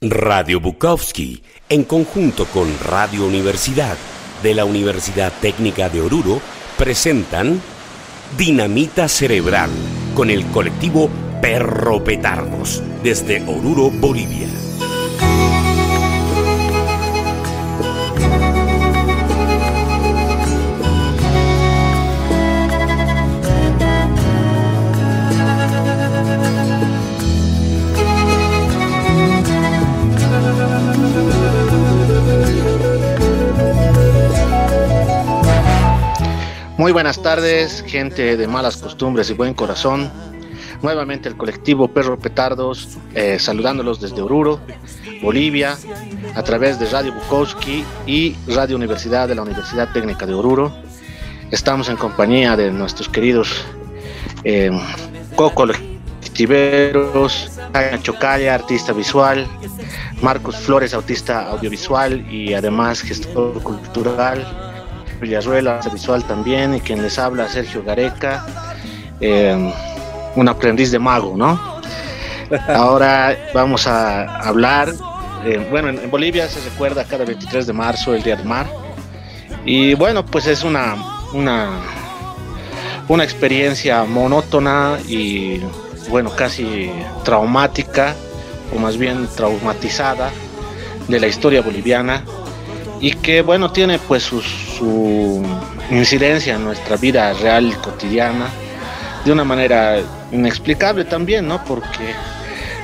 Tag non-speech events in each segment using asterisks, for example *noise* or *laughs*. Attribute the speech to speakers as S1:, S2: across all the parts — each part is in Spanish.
S1: Radio Bukowski, en conjunto con Radio Universidad de la Universidad Técnica de Oruro, presentan Dinamita Cerebral con el colectivo Perro Petardos desde Oruro, Bolivia.
S2: Muy buenas tardes, gente de malas costumbres y buen corazón. Nuevamente el colectivo Perro Petardos, eh, saludándolos desde Oruro, Bolivia, a través de Radio Bukowski y Radio Universidad de la Universidad Técnica de Oruro. Estamos en compañía de nuestros queridos eh, co-colectiveros, Chocaya, artista visual, Marcos Flores, autista audiovisual y además gestor cultural Villarruela, visual también, y quien les habla, Sergio Gareca, eh, un aprendiz de mago, ¿no? *laughs* Ahora vamos a hablar, eh, bueno, en, Bolivia se recuerda cada 23 de marzo el Día del Mar, y bueno, pues es una, una, una experiencia monótona y, bueno, casi traumática, o más bien traumatizada, de la historia boliviana y que bueno tiene pues su, incidencia en nuestra vida real cotidiana de una manera inexplicable también no porque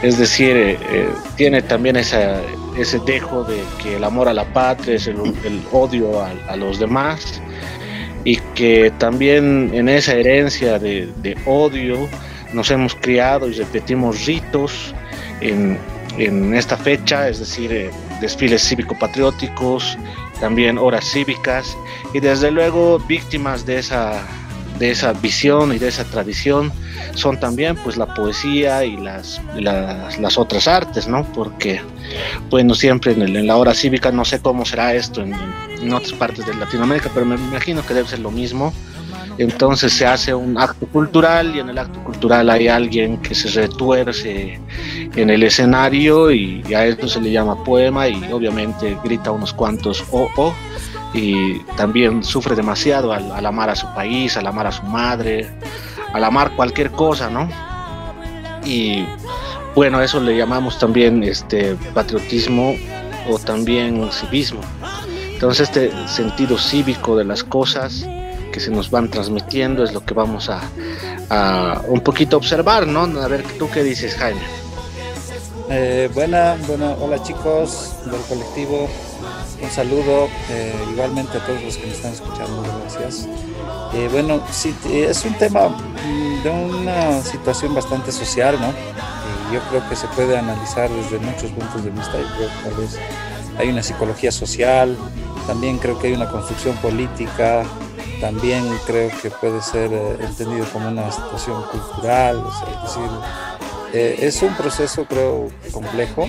S2: es decir eh, eh, tiene también ese dejo de que el amor a la patria es el, odio a, los demás y que también en esa herencia de, de odio nos hemos criado y repetimos ritos en, en esta fecha, es decir, eh, desfiles cívico-patrióticos, también horas cívicas y desde luego víctimas de esa, de esa visión y de esa tradición son también pues la poesía y las, las, otras artes, ¿no? Porque, bueno, siempre en, la hora cívica, no sé cómo será esto en, en otras partes de Latinoamérica, pero me imagino que debe ser lo mismo entonces se hace un acto cultural y en el acto cultural hay alguien que se retuerce en el escenario y a esto se le llama poema y obviamente grita unos cuantos oh, oh, y también sufre demasiado al, amar a su país, al amar a su madre, al amar cualquier cosa, ¿no? Y bueno, eso le llamamos también este patriotismo o también civismo. Entonces este sentido cívico de las cosas que se nos van transmitiendo es lo que vamos a, un poquito observar, ¿no? A ver, ¿tú qué dices, Jaime?
S3: Eh, buena, bueno, hola chicos del colectivo, un saludo eh, igualmente a todos los que me están escuchando, gracias. Eh, bueno, sí, es un tema mm, de una situación bastante social, ¿no? yo creo que se puede analizar desde muchos puntos de vista. Yo creo que tal vez hay una psicología social, también creo que hay una construcción política, también creo que puede ser eh, entendido como una situación cultural, es decir, eh, es un proceso creo complejo,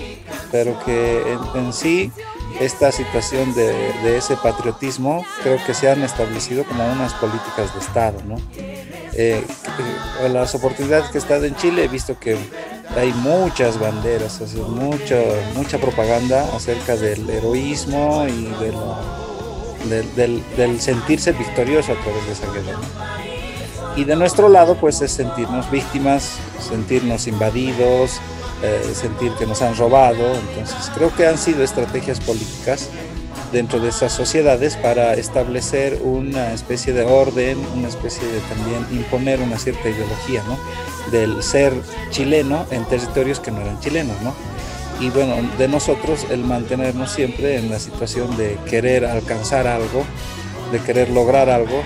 S3: pero que en, sí esta situación de, ese patriotismo creo que se han establecido como unas políticas de Estado, ¿no? Eh, las oportunidades que he estado en Chile he visto que hay muchas banderas, mucha, mucha propaganda acerca del heroísmo y de la del, sentirse victorioso a través de esa guerra. Y de nuestro lado, pues es sentirnos víctimas, sentirnos invadidos, eh, sentir que nos han robado. Entonces, creo que han sido estrategias políticas dentro de esas sociedades para establecer una especie de orden, una especie de también imponer una cierta ideología, ¿no? Del ser chileno en territorios que no eran chilenos, ¿no? Y bueno, de nosotros el mantenernos siempre en la situación de querer alcanzar algo, de querer lograr algo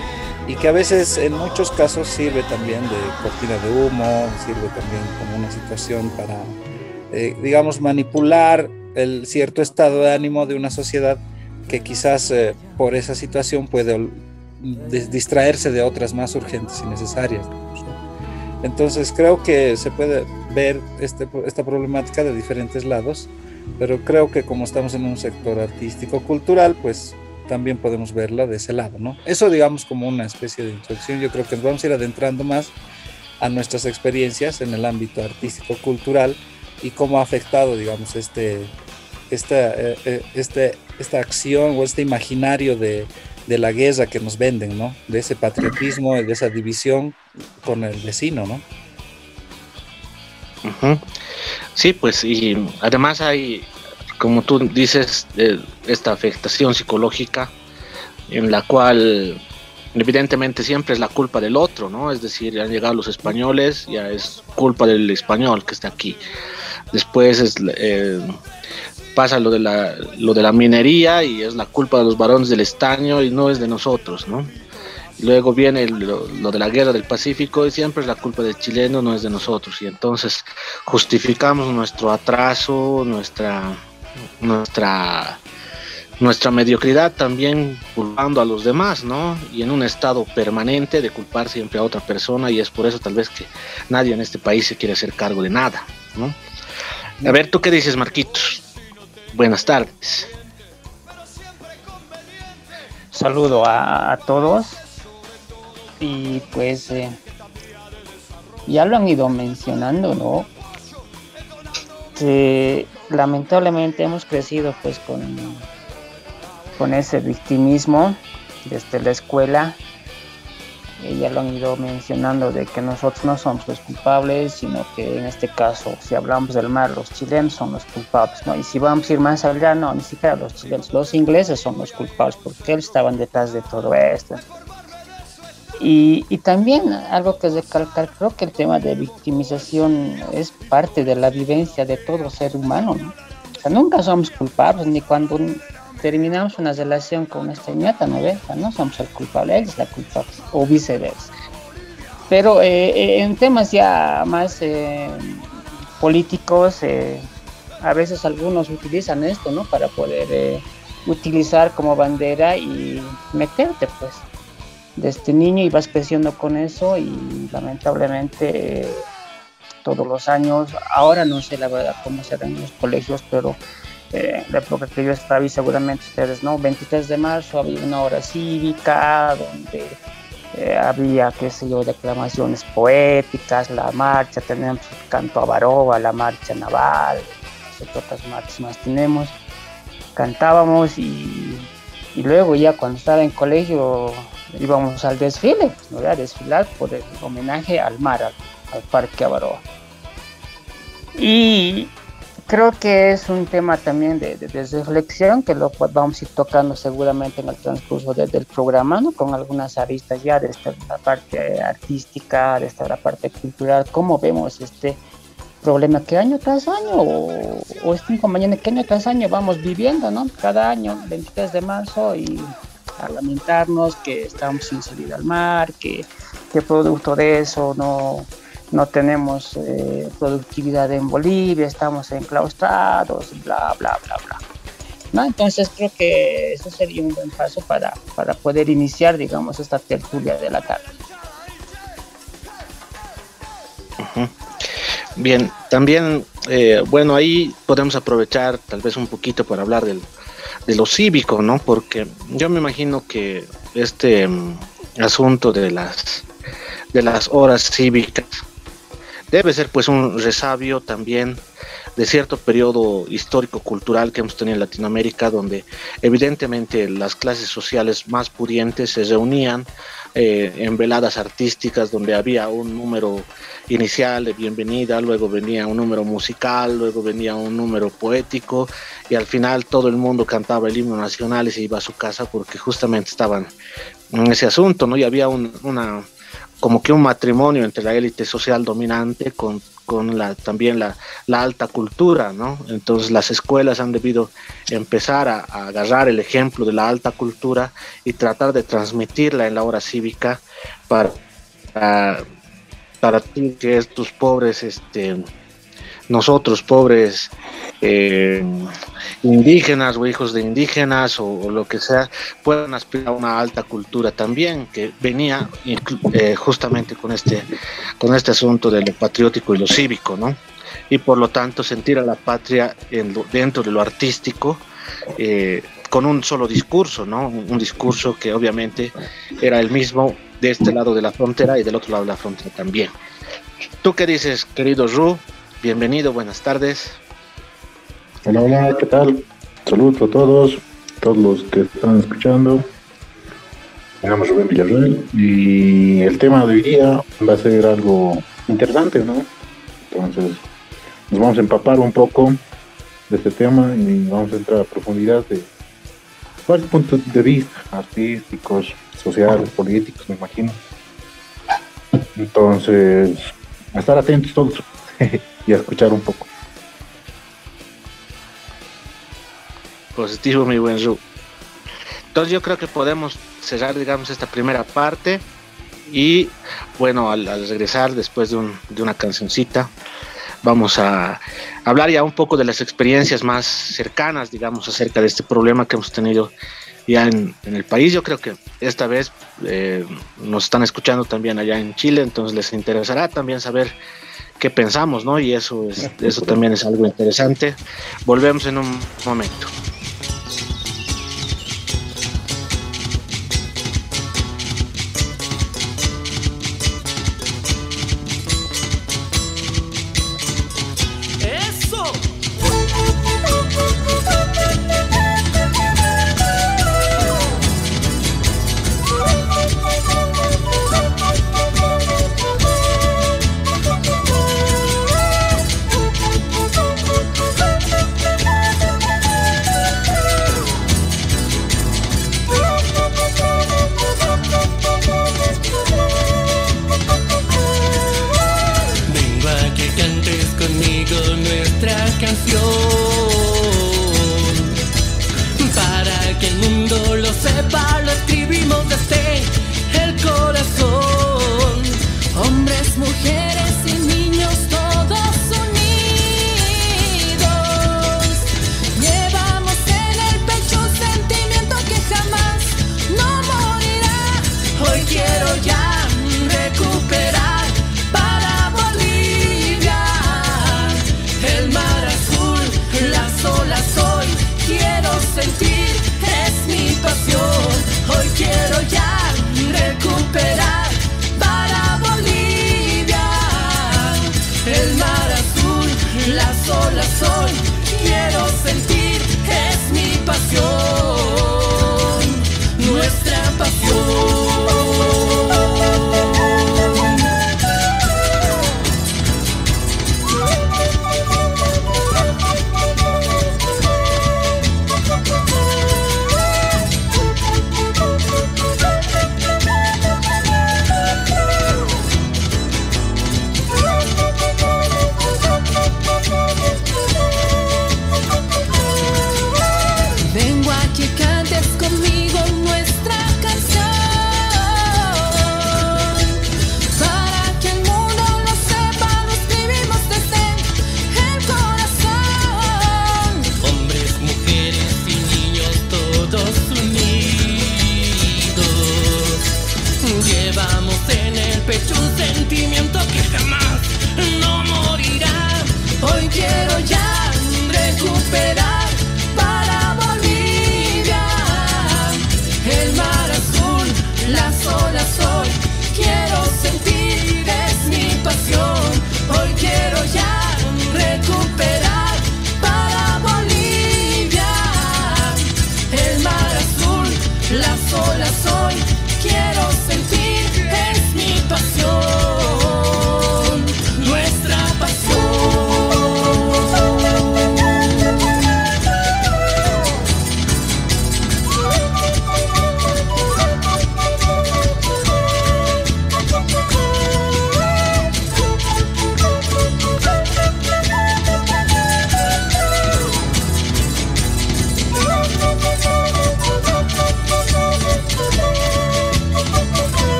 S3: y que a veces en muchos casos sirve también de cortina de humo, sirve también como una situación para, eh, digamos, manipular el cierto estado de ánimo de una sociedad que quizás eh, por esa situación puede distraerse de otras más urgentes y necesarias. Entonces creo que se puede ver este, esta problemática de diferentes lados, pero creo que como estamos en un sector artístico cultural, pues también podemos verla de ese lado, ¿no? Eso digamos como una especie de introducción, yo creo que nos vamos a ir adentrando más a nuestras experiencias en el ámbito artístico cultural y cómo ha afectado, digamos, este, esta, este, esta acción o este imaginario de, de la guerra que nos venden, ¿no? De ese patriotismo, de esa división con el vecino, ¿no?
S2: Sí, pues y además hay, como tú dices, esta afectación psicológica en la cual evidentemente siempre es la culpa del otro, ¿no? Es decir, han llegado los españoles, ya es culpa del español que está aquí. Después es, eh, pasa lo de, la, lo de la minería y es la culpa de los varones del estaño y no es de nosotros, ¿no? Luego viene lo, de la guerra del Pacífico y siempre es la culpa del chileno, no es de nosotros. Y entonces justificamos nuestro atraso, nuestra, nuestra nuestra mediocridad también culpando a los demás, ¿no? Y en un estado permanente de culpar siempre a otra persona y es por eso tal vez que nadie en este país se quiere hacer cargo de nada, ¿no? A ver, ¿tú qué dices, Marquitos? Buenas tardes.
S4: Saludo a, todos y pues eh, ya lo han ido mencionando, ¿no? Que lamentablemente hemos crecido pues con con ese victimismo desde la escuela. Ya lo han ido mencionando de que nosotros no somos los culpables, sino que en este caso, si hablamos del mar, los chilenos son los culpables, ¿no? Y si vamos a ir más allá, no, ni siquiera los chilenos, los ingleses son los culpables, porque ellos estaban detrás de todo esto. Y, y, también algo que recalcar, creo que el tema de victimización es parte de la vivencia de todo ser humano, ¿no? O sea, nunca somos culpables, ni cuando terminamos una relación con una señora ¿no ves? No somos el culpable, él es la culpable, o viceversa. Pero eh, eh, en temas ya más eh, políticos, a veces algunos utilizan esto, ¿no? Para poder utilizar como bandera y meterte, pues. De este niño y vas creciendo con eso y lamentablemente todos los años, ahora no sé la verdad cómo serán los colegios, pero eh, la época que yo estaba y seguramente ustedes, ¿no? 23 de marzo había una hora cívica donde eh, había, qué sé yo, declamaciones poéticas, la marcha, tenemos el canto a Baroba, la marcha naval, otras marchas más tenemos. Cantábamos y, luego ya cuando estaba en colegio íbamos al desfile, ¿no? a desfilar por el homenaje al mar, al, al Parque Avaroa. Y, creo que es un tema también de, reflexión que lo vamos a ir tocando seguramente en el transcurso del programa, ¿no? con algunas aristas ya de la parte artística, de esta la parte cultural, cómo vemos este problema que año tras año o, o este inconveniente que año tras año vamos viviendo, ¿no? Cada año, 23 de marzo y a lamentarnos que estamos sin salir al mar, que, que producto de eso no no tenemos eh, productividad en Bolivia, estamos enclaustrados, bla, bla, bla, bla. ¿No? Entonces creo que eso sería un buen paso para, para poder iniciar, digamos, esta tertulia de la tarde.
S2: Bien, también, eh, bueno, ahí podemos aprovechar tal vez un poquito para hablar de lo cívico, ¿no? Porque yo me imagino que este mm, asunto de las, de las horas cívicas debe ser pues un resabio también de cierto periodo histórico-cultural que hemos tenido en Latinoamérica, donde evidentemente las clases sociales más pudientes se reunían eh, en veladas artísticas, donde había un número inicial de bienvenida, luego venía un número musical, luego venía un número poético, y al final todo el mundo cantaba el himno nacional y se iba a su casa porque justamente estaban en ese asunto, ¿no? Y había una como que un matrimonio entre la élite social dominante con, con la, también la, la, alta cultura, ¿no? Entonces las escuelas han debido empezar a, agarrar el ejemplo de la alta cultura y tratar de transmitirla en la hora cívica para, para, para que estos pobres este, nosotros pobres eh, indígenas o hijos de indígenas o, lo que sea puedan aspirar a una alta cultura también que venía eh, justamente con este con este asunto de lo patriótico y lo cívico no y por lo tanto sentir a la patria dentro de lo artístico eh, con un solo discurso no un discurso que obviamente era el mismo de este lado de la frontera y del otro lado de la frontera también. Tú qué dices querido Ru Bienvenido, buenas tardes.
S5: Hola, hola, ¿qué tal? Saludos a todos, todos los que están escuchando. Me llamo Rubén Villarreal y el tema de hoy día va a ser algo interesante, ¿no? Entonces, nos vamos a empapar un poco de este tema y vamos a entrar a profundidad de varios puntos de vista artísticos, sociales, políticos, me imagino. Entonces, estar atentos todos *laughs* y a escuchar un poco.
S6: Positivo, mi buen Ru. Entonces yo creo que podemos cerrar, digamos, esta primera parte y bueno, al, regresar después de, un, de, una cancioncita, vamos a hablar ya un poco de las experiencias más cercanas, digamos, acerca de este problema que hemos tenido ya en, en el país. Yo creo que esta vez eh, nos están escuchando también allá en Chile, entonces les interesará también saber qué pensamos, ¿no? Y eso, es, eso también es algo interesante. Volvemos en un momento.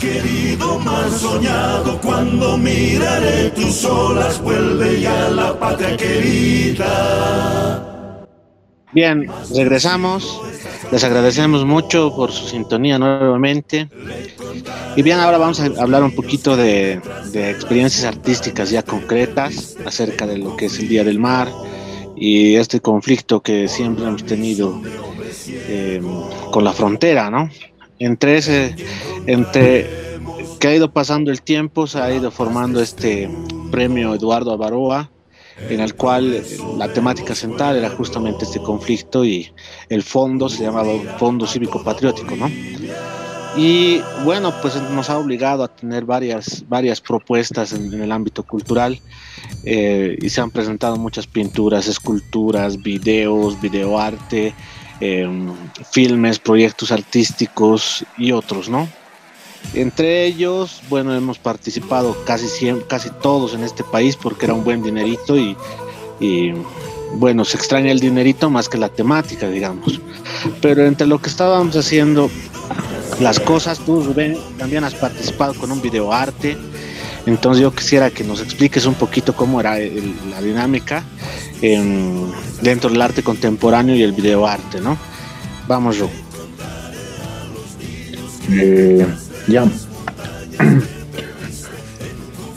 S7: Querido, mar soñado, cuando miraré tus olas, vuelve ya la patria querida.
S2: Bien, regresamos. Les agradecemos mucho por su sintonía nuevamente. Y bien, ahora vamos a hablar un poquito de, experiencias artísticas ya concretas acerca de lo que es el Día del Mar y este conflicto que siempre hemos tenido eh, con la frontera, ¿no? Entre ese, entre que ha ido pasando el tiempo, se ha ido formando este premio Eduardo Avaroa, en el cual la temática central era justamente este conflicto y el fondo se llamaba Fondo Cívico Patriótico, ¿no? Y bueno, pues nos ha obligado a tener varias, varias propuestas en, el ámbito cultural eh, y se han presentado muchas pinturas, esculturas, videos, videoarte, eh, filmes, proyectos artísticos y otros, ¿no? Entre ellos, bueno, hemos participado casi, casi todos en este país porque era un buen dinerito y, bueno, se extraña el dinerito más que la temática, digamos. Pero entre lo que estábamos haciendo, las cosas, tú Rubén también has participado con un videoarte. Entonces yo quisiera que nos expliques un poquito cómo era la dinámica dentro del arte contemporáneo y el videoarte, ¿no? Vamos, Ru.
S5: Eh, ya.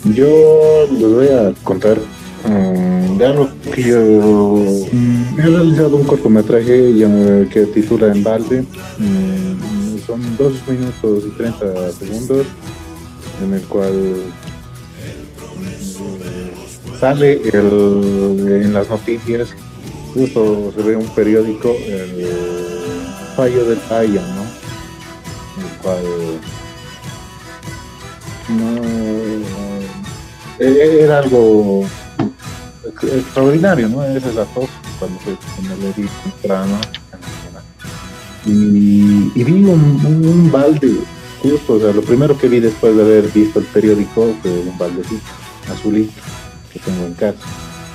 S5: Yo les voy a contar algo que yo mm, he realizado un cortometraje que titula En balde. Mm, son dos minutos y 30 segundos en el cual sale en las noticias, justo se ve un periódico, el fallo del Aya, ¿no? El cual no eh, era algo extraordinario, ¿no? Esa es la tos cuando, cuando le di temprano. Y, y vi un, balde, justo, o sea, lo primero que vi después de haber visto el periódico fue un baldecito azulito tengo en casa,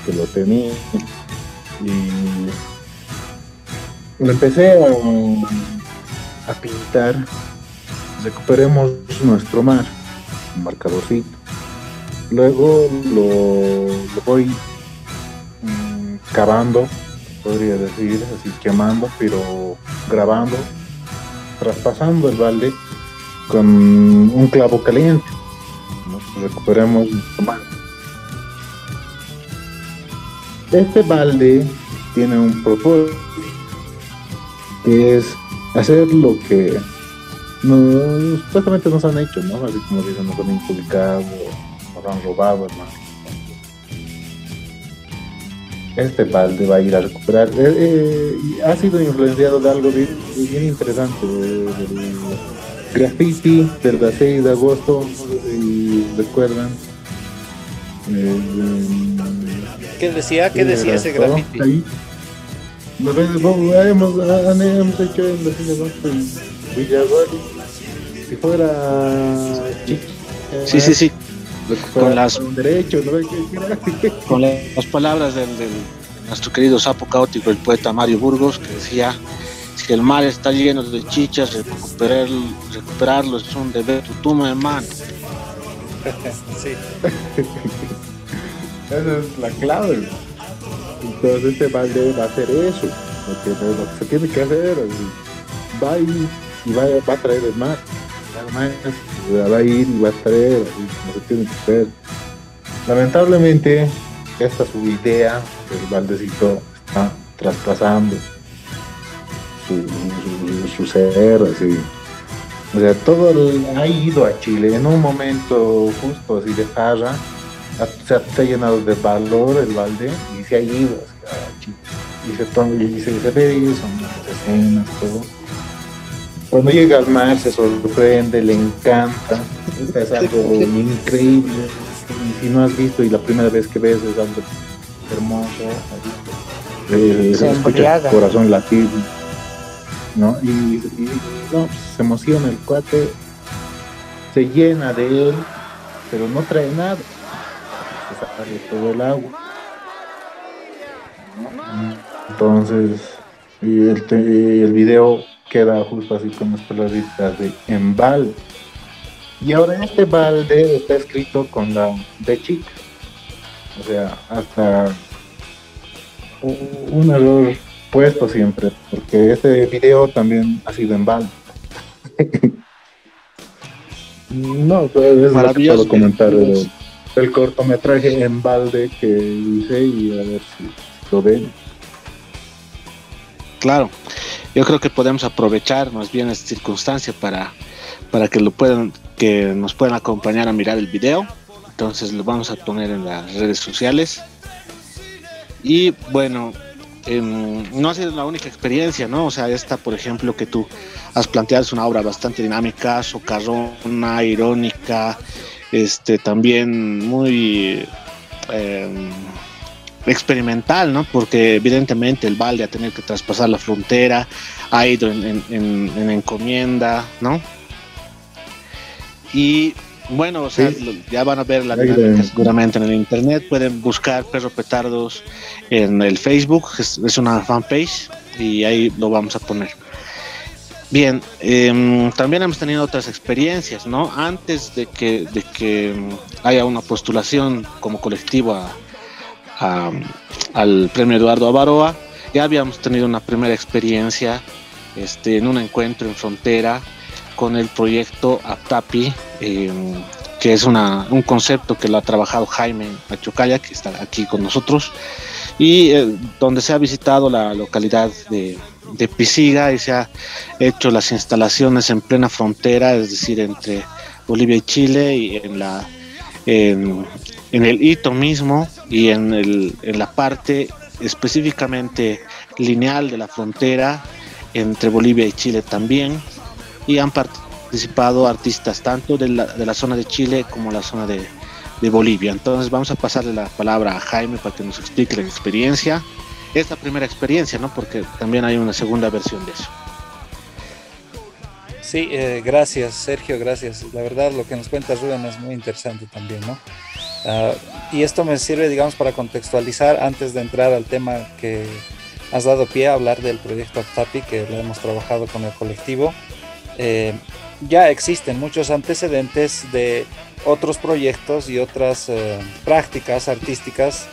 S5: que lo tenía. Y lo empecé a, pintar, recuperemos nuestro mar marcadorcito. Luego lo, voy mm, cavando, podría decir, así quemando, pero grabando, traspasando el balde con un clavo caliente. Recuperemos Este balde tiene un propósito, que es hacer lo que no, supuestamente nos han hecho, ¿no? Así como dicen, nos han inculcado, nos han robado, hermano. Este balde va a ir a recuperar. Eh, eh, ha sido influenciado de algo bien, interesante, del graffiti del 6 de agosto, recuerdan.
S3: Eh, ¿Qué decía? ¿Qué decía ese graffiti? Ahí.
S5: Hemos, hemos hecho en 6 de agosto si fuera
S2: Sí, sí, sí. Con las,
S5: derechos,
S2: con las palabras del, nuestro querido sapo caótico, el poeta Mario Burgos, que decía, si el mar está lleno de chichas, recuperar, recuperarlo es un deber tu hermano.
S5: sí. Esa es la clave. Entonces este balde va a hacer eso, lo que, lo que se tiene que hacer. Va y y va, a traer el mar. Va a ir y va a traer, no se tiene que hacer. Lamentablemente, esta su idea, el baldecito está traspasando su, su, ser, así. O sea, todo ha ido a Chile en un momento justo así de farra, se ha, llenado de valor el balde y se ha ido a Chile. Y se, y se, se ve son las escenas, todo cuando llega al mar se sorprende, le encanta, es algo *laughs* increíble. Y si no has visto y la primera vez que ves es algo hermoso, eh, se, escucha el corazón latir, ¿no? Y, no, se emociona el cuate, se llena de él, pero no trae nada, sale todo el agua. Entonces, y el, y el video queda justo así con las palabritas de embal. Y ahora este balde está escrito con la de chica. O sea, hasta un error puesto siempre, porque este video también ha sido en balde. *laughs* no, pues es maravilloso comentar el, cortometraje en balde que hice y a ver si lo ven.
S2: Claro, yo creo que podemos aprovechar más bien esta circunstancia para, para que lo puedan, que nos puedan acompañar a mirar el video. Entonces lo vamos a poner en las redes sociales. Y bueno, em, no ha sido la única experiencia, ¿no? O sea, esta, por ejemplo, que tú has planteado es una obra bastante dinámica, socarrona, irónica, este, también muy em, experimental, ¿no? Porque evidentemente el balde a tener que traspasar la frontera ha ido en, en encomienda, ¿no? Y bueno, o sea, ya van a ver la dinámica seguramente en el internet. Pueden buscar Perro Petardos en el Facebook, es, una fanpage y ahí lo vamos a poner. Bien, em, también hemos tenido otras experiencias, ¿no? Antes de que, de que haya una postulación como colectivo al premio Eduardo Avaroa, ya habíamos tenido una primera experiencia este, en un encuentro en frontera con el proyecto APTAPI, eh, que es una, un concepto que lo ha trabajado Jaime Machocaya, que está aquí con nosotros, y eh, donde se ha visitado la localidad de, de Pisiga y se ha hecho las instalaciones en plena frontera, es decir, entre Bolivia y Chile, y en la en, el hito mismo y en, el, en la parte específicamente lineal de la frontera entre Bolivia y Chile también y han participado artistas tanto de la, de la zona de Chile como la zona de, de, Bolivia. Entonces vamos a pasarle la palabra a Jaime para que nos explique la experiencia. Esta primera experiencia, ¿no? Porque también hay una segunda versión de eso.
S3: Sí, eh, gracias Sergio, gracias. La verdad lo que nos cuenta Rubén es muy interesante también, ¿no? Uh, y esto me sirve, digamos, para contextualizar antes de entrar al tema que has dado pie a hablar del proyecto APTAPI, que lo hemos trabajado con el colectivo. Eh, ya existen muchos antecedentes de otros proyectos y otras eh, prácticas artísticas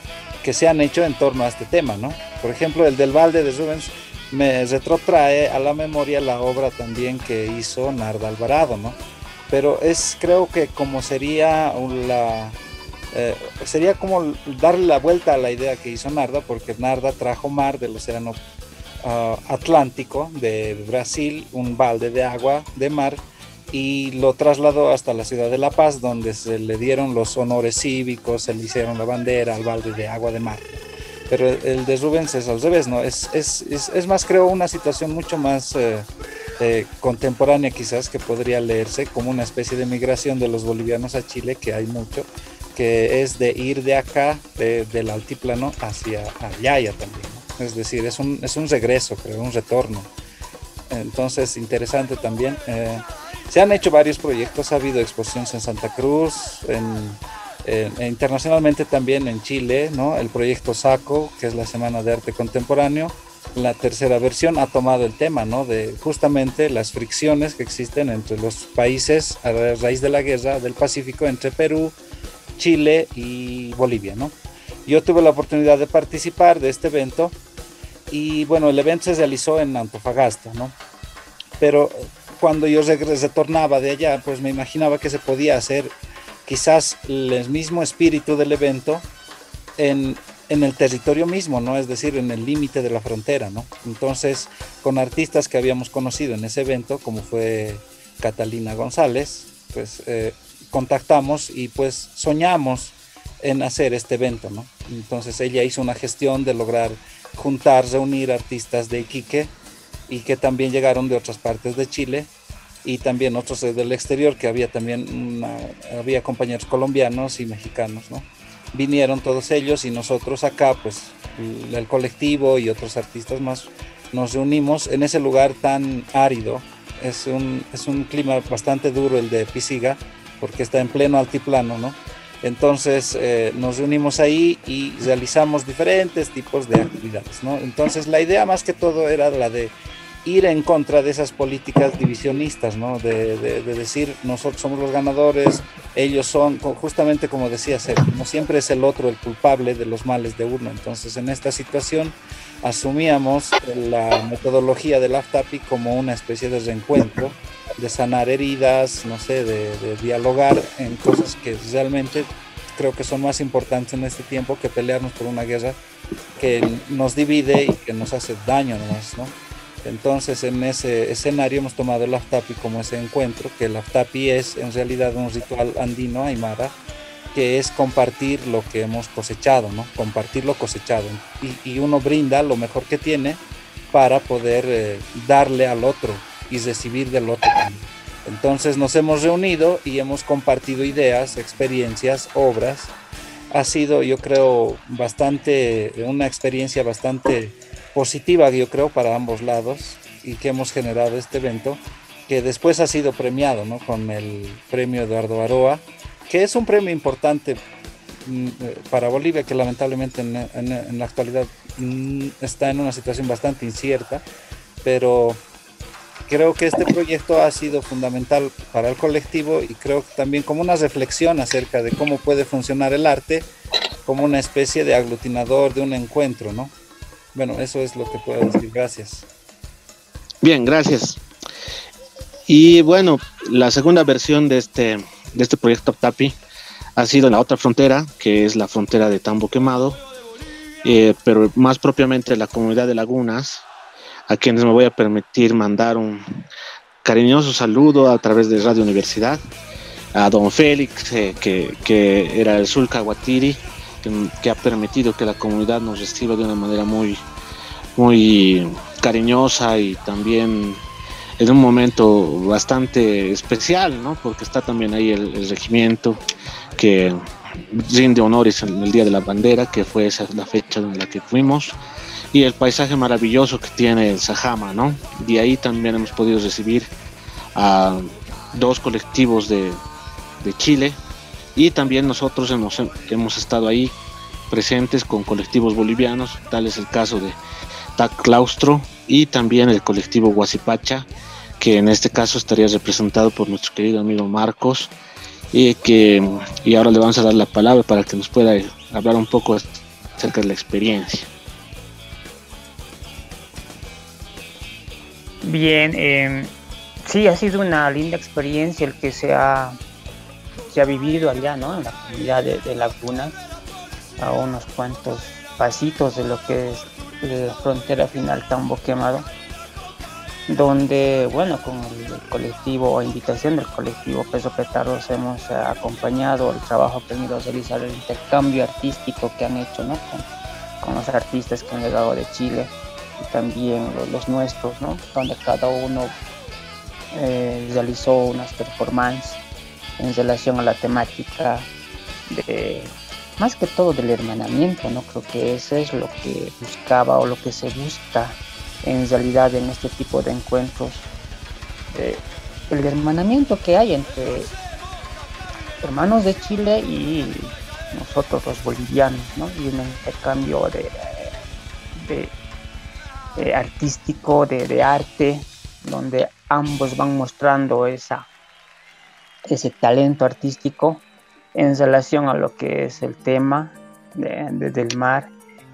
S3: que se han hecho en torno a este tema, ¿no? Por ejemplo, el del balde de Rubens me retrotrae a la memoria la obra también que hizo Narda Alvarado, ¿no? Pero es, creo que como sería la, eh, sería como darle la vuelta a la idea que hizo Narda, porque Narda trajo mar del océano Atlántico de Brasil, un balde de agua de mar, y lo trasladó hasta la ciudad de La Paz, donde se le dieron los honores cívicos, se le hicieron la bandera al balde de agua de mar. Pero el de Rubens es al revés, ¿no? Es, es, es, más, creo, una situación mucho más eh, eh, contemporánea quizás, que podría leerse como una especie de migración de los bolivianos a Chile, que hay mucho, que es de ir de acá, del altiplano, hacia allá también. Es decir, es un, es un regreso, creo, un retorno. Entonces, interesante también. Eh, se han hecho varios proyectos, ha habido exposiciones en Santa Cruz, en, internacionalmente también en Chile, ¿no? El proyecto SACO, que es la Semana de Arte Contemporáneo, la tercera versión ha tomado el tema, ¿no? De justamente las fricciones que existen entre los países a raíz de la guerra del Pacífico entre Perú, Chile y Bolivia, ¿no? Yo tuve la oportunidad de participar de este evento y bueno, el evento se realizó en Antofagasta, ¿no? Pero cuando yo retornaba de allá, pues me imaginaba que se podía hacer quizás el mismo espíritu del evento en, en el territorio mismo, ¿no? Es decir, en el límite de la frontera, ¿no? Entonces, con artistas que habíamos conocido en ese evento, como fue Catalina González, pues eh, contactamos y pues soñamos en hacer este evento, ¿no? Entonces ella hizo una gestión de lograr juntar, reunir artistas de Iquique y que también llegaron de otras partes de Chile y también otros del exterior, que había también había compañeros colombianos y mexicanos, ¿no? Vinieron todos ellos y nosotros acá, pues el, colectivo y otros artistas más, nos reunimos en ese lugar tan árido. Es un, es un clima bastante duro el de Pisiga, porque está en pleno altiplano, ¿no? Entonces eh, nos reunimos ahí y realizamos diferentes tipos de actividades. ¿no? Entonces la idea más que todo era la de ir en contra de esas políticas divisionistas, ¿no? De, decir nosotros somos los ganadores, ellos son, justamente como decía como siempre es el otro el culpable de los males de uno. Entonces en esta situación asumíamos la metodología del AFTAPI como una especie de reencuentro, de sanar heridas, no sé, de, dialogar en cosas que realmente creo que son más importantes en este tiempo que pelearnos por una guerra que nos divide y que nos hace daño nomás, ¿no? Entonces en ese escenario hemos tomado el Aftapi como ese encuentro, que el Aftapi es en realidad un ritual andino aymara, que es compartir lo que hemos cosechado, ¿no? Compartir lo cosechado. Y, uno brinda lo mejor que tiene para poder eh, darle al otro y recibir del otro. Entonces nos hemos reunido y hemos compartido ideas, experiencias, obras. Ha sido, yo creo, bastante, una experiencia bastante positiva, yo creo, para ambos lados y que hemos generado este evento, que después ha sido premiado ¿no? con el premio Eduardo Aroa, que es un premio importante mm, eh, para Bolivia, que lamentablemente en, la actualidad mm, está en una situación bastante incierta, pero creo que este proyecto ha sido fundamental para el colectivo y creo que también como una reflexión acerca de cómo puede funcionar el arte como una especie de aglutinador de un encuentro, ¿no? Bueno, eso es lo que puedo decir. Gracias.
S2: Bien, gracias. Y bueno, la segunda versión de este, de este proyecto TAPI ha sido la otra frontera, que es la frontera de Tambo Quemado, eh, pero más propiamente la comunidad de Lagunas, a quienes me voy a permitir mandar un cariñoso saludo a través de Radio Universidad, a don Félix, eh, que, que, era el Sulca Guatiri, que, ha permitido que la comunidad nos reciba de una manera muy, muy cariñosa y también en un momento bastante especial, ¿no? Porque está también ahí el, regimiento que rinde honores en el Día de la Bandera, que fue esa la fecha en la que fuimos, y el paisaje maravilloso que tiene el Sajama, ¿no? De ahí también hemos podido recibir a dos colectivos de, de Chile, y también nosotros hemos, hemos estado ahí presentes con colectivos bolivianos, tal es el caso de TAC Claustro y también el colectivo Guasipacha, que en este caso estaría representado por nuestro querido amigo Marcos, y que y ahora le vamos a dar la palabra para que nos pueda hablar un poco acerca de la experiencia.
S4: Bien, eh, sí, ha sido una linda experiencia el que se ha ha vivido allá, ¿no? En la comunidad de, Laguna, a unos cuantos pasitos de lo que es la frontera final Tambo Quemado, donde, bueno, con el colectivo o invitación del colectivo Peso Petardos hemos acompañado el trabajo que han ido a realizar, el intercambio artístico que han hecho, ¿no? Con, los artistas que han llegado de Chile y también los, nuestros, ¿no? Donde cada uno eh, realizó unas performances en relación a la temática de más que todo del hermanamiento, ¿no? Creo que eso es lo que buscaba o lo que se busca en realidad en este tipo de encuentros. Eh, el hermanamiento que hay entre hermanos de Chile y nosotros los bolivianos, ¿no? Y un intercambio de, de, artístico, de, de arte, donde ambos van mostrando esa ese talento artístico en relación a lo que es el tema de, del mar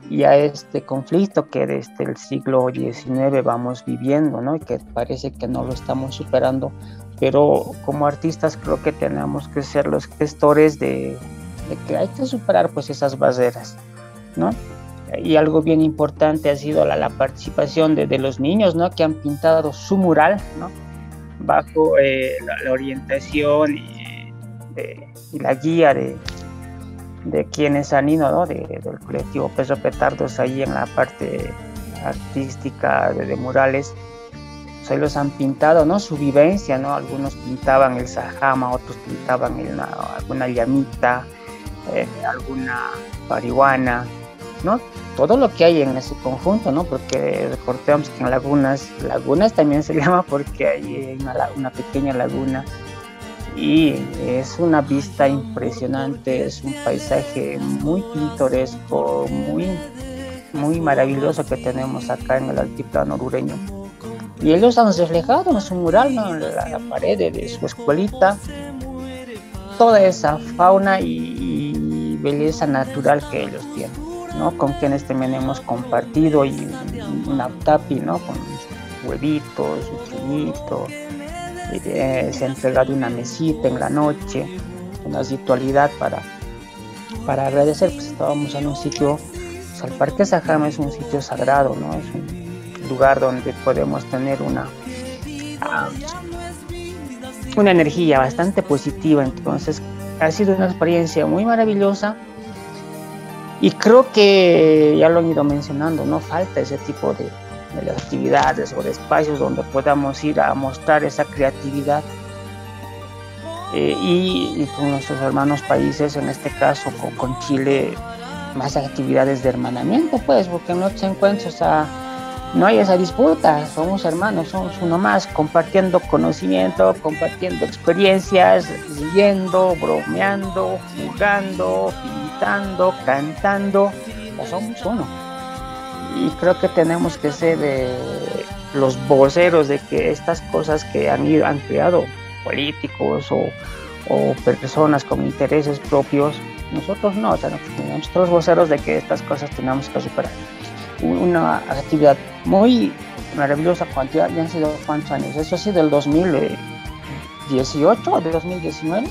S4: y a este conflicto que desde el siglo XIX vamos viviendo, ¿no? Y que parece que no lo estamos superando, pero como artistas creo que tenemos que ser los gestores de, que hay que superar pues esas barreras, ¿no? Y algo bien importante ha sido la, participación de, los niños, ¿no? Que han pintado su mural, ¿no? bajo eh, la, orientación y, la guía de, de quienes han ido, ¿no? del colectivo Peso Petardos ahí en la parte artística de, murales. Pues los han pintado, ¿no? Su vivencia, ¿no? Algunos pintaban el Sajama, otros pintaban alguna llamita, eh, alguna marihuana, todo lo que hay en ese conjunto. Porque recordemos que en lagunas, lagunas también se *laughs* llama porque hay una, pequeña laguna. Y es una vista impresionante, es un paisaje muy pintoresco, muy, muy maravilloso que tenemos acá en el altiplano orureño. Y ellos han reflejado en su mural, en la, pared de su escuelita, toda esa fauna y, belleza natural que ellos tienen, ¿no? Con quienes también hemos compartido y una tapi, ¿no? Con huevitos, su trillito, eh, se ha entregado una mesita en la noche, una ritualidad para, para agradecer, pues estábamos en un sitio, pues, el Parque Sajama es un sitio sagrado, ¿no? Es un lugar donde podemos tener una, ah, una energía bastante positiva, entonces ha sido una experiencia muy maravillosa y creo que ya lo han ido mencionando, no falta ese tipo de, de actividades o de espacios donde podamos ir a mostrar esa creatividad. Eh, y, con nuestros hermanos países, en este caso con, con, Chile, más actividades de hermanamiento, pues, porque en los encuentros no hay esa disputa, somos hermanos, somos uno más, compartiendo conocimiento, compartiendo experiencias, riendo, bromeando, jugando, pintando, cantando, somos uno. Y creo que tenemos que ser eh, los voceros de que estas cosas que han, ido, han creado políticos o, personas con intereses propios, nosotros no, o sea, nosotros voceros de que estas cosas tenemos que superar. Una actividad muy maravillosa, ya, ya han sido cuántos años, eso ha sido del 2018 o de 2019,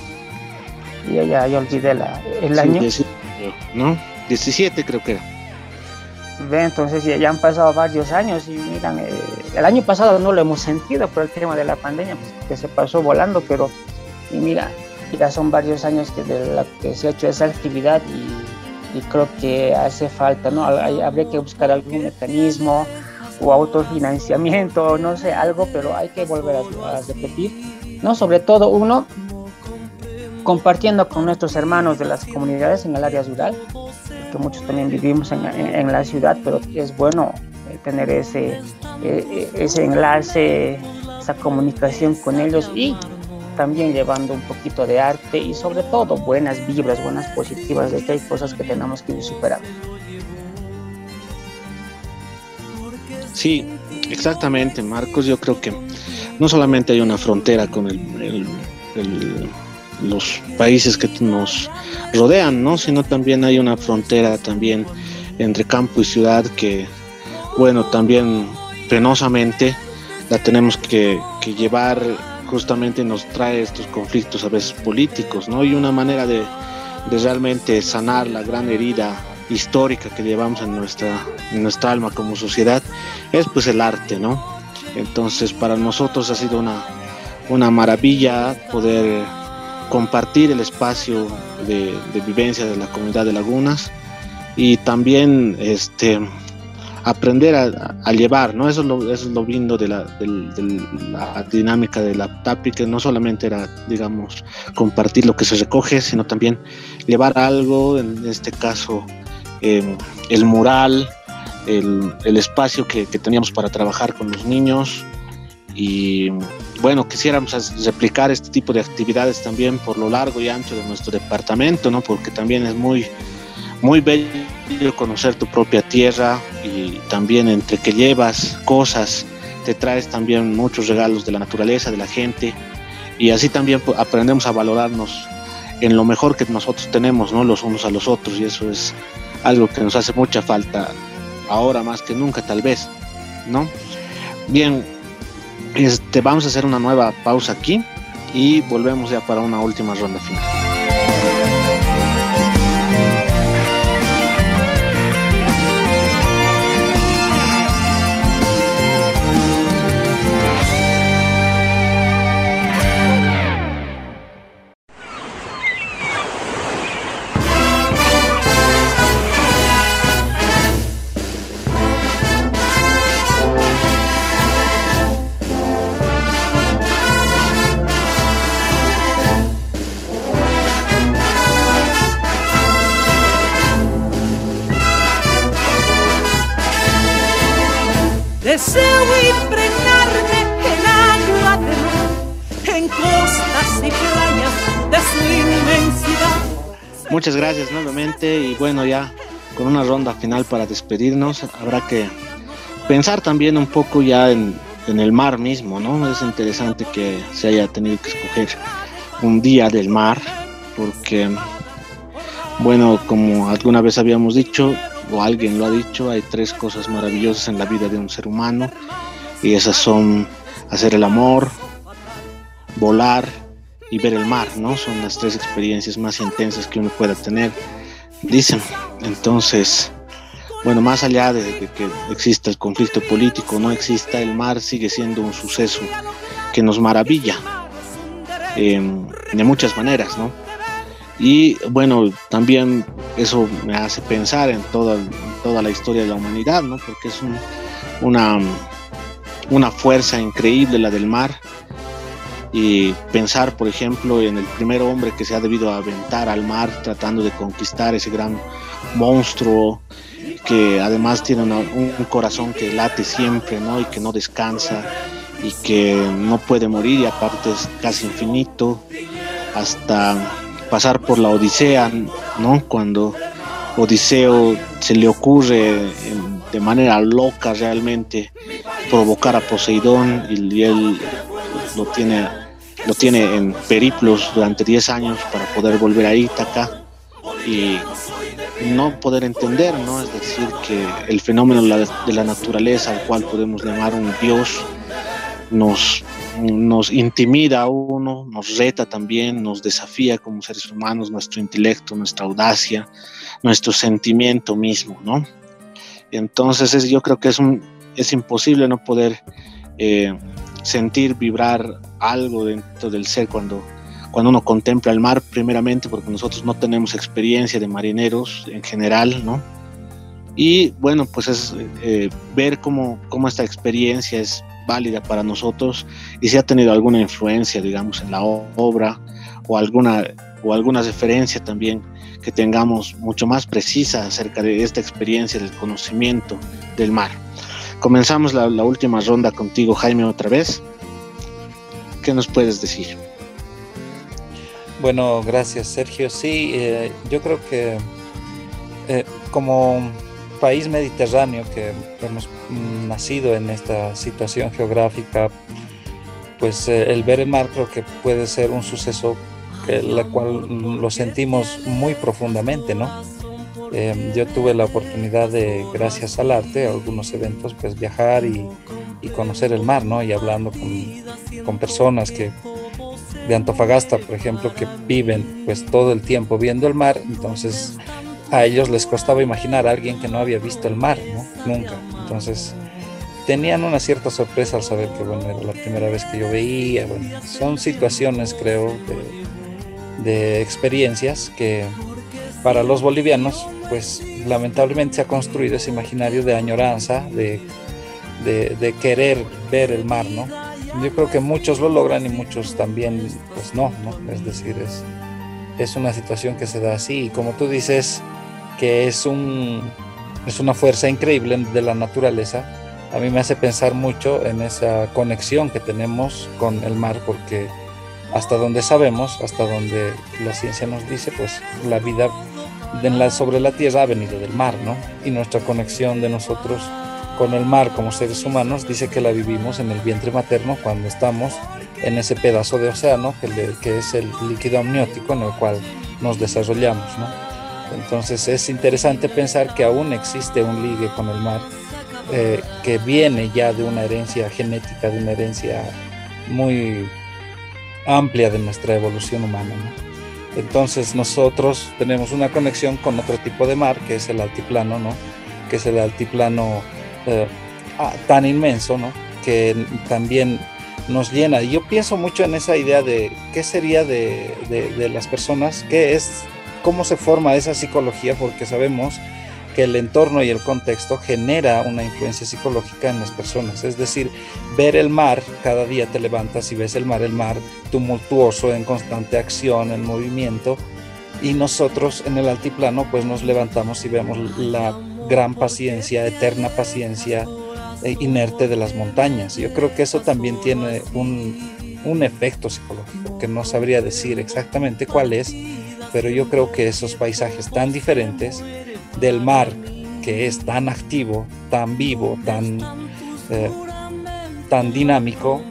S4: y ya, ya, olvidé la, el año.
S2: ¿no? 17 creo que era.
S4: Entonces ya, han pasado varios años y miran, eh, el año pasado no lo hemos sentido por el tema de la pandemia, pues, que se pasó volando, pero y mira, ya son varios años que, de la que se ha hecho esa actividad y, creo que hace falta, ¿no? habría que buscar algún mecanismo o autofinanciamiento, *laughs* no sé, algo, pero hay que volver a, repetir, ¿no? Sobre todo uno, compartiendo con nuestros hermanos de las comunidades en el área rural, que muchos también vivimos en, la ciudad, pero es bueno eh, tener ese, eh, eh, ese enlace, esa comunicación con ellos y también llevando un poquito de arte y sobre todo buenas vibras, buenas positivas de que hay cosas que tenemos que ir superando.
S2: Sí, exactamente, Marcos. Yo creo que no solamente hay una frontera con el, los países que nos rodean, ¿no? Sino también hay una frontera también entre campo y ciudad que, bueno, también penosamente la tenemos que, llevar, justamente nos trae estos conflictos a veces políticos, ¿no? Y una manera de, realmente sanar la gran herida histórica que llevamos en nuestra, en nuestra alma como sociedad es pues el arte, ¿no? Entonces para nosotros ha sido una, una maravilla poder compartir el espacio de, vivencia de la comunidad de lagunas y también este aprender a, llevar, ¿no? Eso es lo, es lo lindo de la, la, dinámica de la TAPI, que no solamente era, digamos, compartir lo que se recoge, sino también llevar algo, en este caso em, el mural, el, el espacio que, que, teníamos para trabajar con los niños y bueno, quisiéramos replicar este tipo de actividades también por lo largo y ancho de nuestro departamento, ¿no? Porque también es muy, muy bello conocer tu propia tierra y también entre que llevas cosas, te traes también muchos regalos de la naturaleza, de la gente y así también aprendemos a valorarnos en lo mejor que nosotros tenemos, ¿no? Los unos a los otros y eso es algo que nos hace mucha falta ahora más que nunca tal vez, ¿no? Bien, este, vamos a hacer una nueva pausa aquí y volvemos ya para una última ronda final. Muchas gracias nuevamente y bueno, ya con una ronda final para despedirnos, habrá que pensar también un poco ya en, el mar mismo, ¿no? Es interesante que se haya tenido que escoger un día del mar, porque, bueno, como alguna vez habíamos dicho, o alguien lo ha dicho, hay tres cosas maravillosas en la vida de un ser humano, y esas son hacer el amor, volar y ver el mar, ¿no? Son las tres experiencias más intensas que uno pueda tener, dicen. Entonces, bueno, más allá de, que exista el conflicto político, no exista, el mar sigue siendo un suceso que nos maravilla em, de muchas maneras, ¿no? Y bueno, también eso me hace pensar en toda, toda la historia de la humanidad, ¿no? Porque es una, una fuerza increíble la del mar. Y pensar, por ejemplo, en el primer hombre que se ha debido aventar al mar tratando de conquistar ese gran monstruo que además tiene un corazón que late siempre, ¿no? Y que no descansa y que no puede morir y aparte es casi infinito hasta pasar por la Odisea, ¿no? Cuando Odiseo se le ocurre de manera loca realmente provocar a Poseidón y él lo tiene lo tiene en periplos durante 10 años para poder volver a Ítaca y no poder entender, ¿no? Es decir, que el fenómeno de la naturaleza, al cual podemos llamar un Dios, nos, nos intimida a uno, nos reta también, nos desafía como seres humanos, nuestro intelecto, nuestra audacia, nuestro sentimiento mismo, ¿no? Entonces es, yo creo que es, un, es imposible no poder eh, sentir, vibrar algo dentro del ser cuando cuando uno contempla el mar, primeramente porque nosotros no tenemos experiencia de marineros en general, ¿no? Y bueno, pues es eh, ver cómo, cómo esta experiencia es válida para nosotros y si ha tenido alguna influencia, digamos, en la obra o alguna, o alguna referencia también que tengamos mucho más precisa acerca de esta experiencia del conocimiento del mar. Comenzamos la, última ronda contigo, Jaime, otra vez. ¿Qué nos puedes decir?
S3: Bueno, gracias Sergio. Sí, eh, yo creo que eh, como país mediterráneo que hemos nacido en esta situación geográfica, pues eh, el ver el mar creo que puede ser un suceso que la cual lo sentimos muy profundamente, ¿no? Yo tuve la oportunidad de, gracias al arte, a algunos eventos, pues viajar y, conocer el mar, ¿no? Y hablando con, personas que de Antofagasta, por ejemplo, que viven pues todo el tiempo viendo el mar, entonces a ellos les costaba imaginar a alguien que no había visto el mar, ¿no? Nunca. Entonces tenían una cierta sorpresa al saber que, bueno, era la primera vez que yo veía, bueno, son situaciones, creo, de, experiencias que para los bolivianos, pues lamentablemente se ha construido ese imaginario de añoranza, de, querer ver el mar, ¿no? yo creo que muchos lo logran y muchos también, pues no, ¿no? Es decir, es, es una situación que se da así. Y como tú dices, que es, un, es una fuerza increíble de la naturaleza, a mí me hace pensar mucho en esa conexión que tenemos con el mar, porque hasta donde sabemos, hasta donde la ciencia nos dice, pues la vida sobre la Tierra ha venido del mar, ¿no? Y nuestra conexión de nosotros con el mar como seres humanos dice que la vivimos en el vientre materno cuando estamos en ese pedazo de océano que, es el líquido amniótico en el cual nos desarrollamos. Entonces es interesante pensar que aún existe un ligue con el mar eh, que viene ya de una herencia genética, de una herencia muy amplia de nuestra evolución humana. Entonces nosotros tenemos una conexión con otro tipo de mar, que es el altiplano, ¿no? que es el altiplano eh, ah, tan inmenso, ¿no? Que también nos llena. Y yo pienso mucho en esa idea de qué sería de, de, las personas, qué es, cómo se forma esa psicología, porque sabemos que el entorno y el contexto genera una influencia psicológica en las personas. Es decir, ver el mar, cada día te levantas y ves el mar, el mar tumultuoso, en constante acción, en movimiento, y nosotros en el altiplano pues nos levantamos y vemos la gran paciencia, eterna paciencia eh, inerte de las montañas. Yo creo que eso también tiene un, un efecto psicológico que no sabría decir exactamente cuál es, pero yo creo que esos paisajes tan diferentes del mar que es tan activo, tan vivo, tan, eh, tan dinámico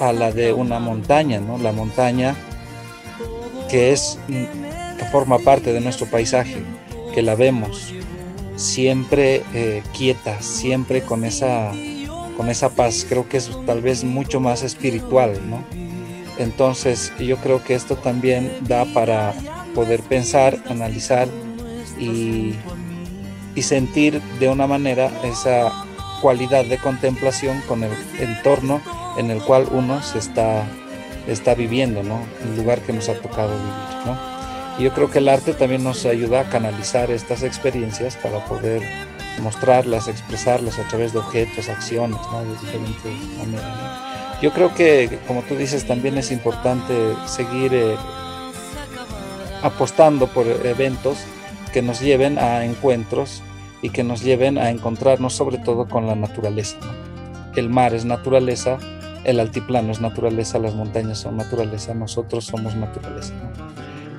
S3: a la de una montaña, ¿no? La montaña que es que forma parte de nuestro paisaje, que la vemos siempre eh, quieta, siempre con esa con esa paz. Creo que es tal vez mucho más espiritual, ¿no? Entonces yo creo que esto también da para poder pensar, analizar y, y sentir de una manera esa cualidad de contemplación con el entorno en el cual uno se está, está viviendo, ¿no? El lugar que nos ha tocado vivir, ¿no? Y yo creo que el arte también nos ayuda a canalizar estas experiencias para poder mostrarlas, expresarlas a través de objetos, acciones, ¿no? de diferentes maneras. Yo creo que, como tú dices, también es importante seguir eh, apostando por eventos que nos lleven a encuentros y que nos lleven a encontrarnos sobre todo con la naturaleza. El mar es naturaleza, el altiplano es naturaleza, las montañas son naturaleza, nosotros somos naturaleza.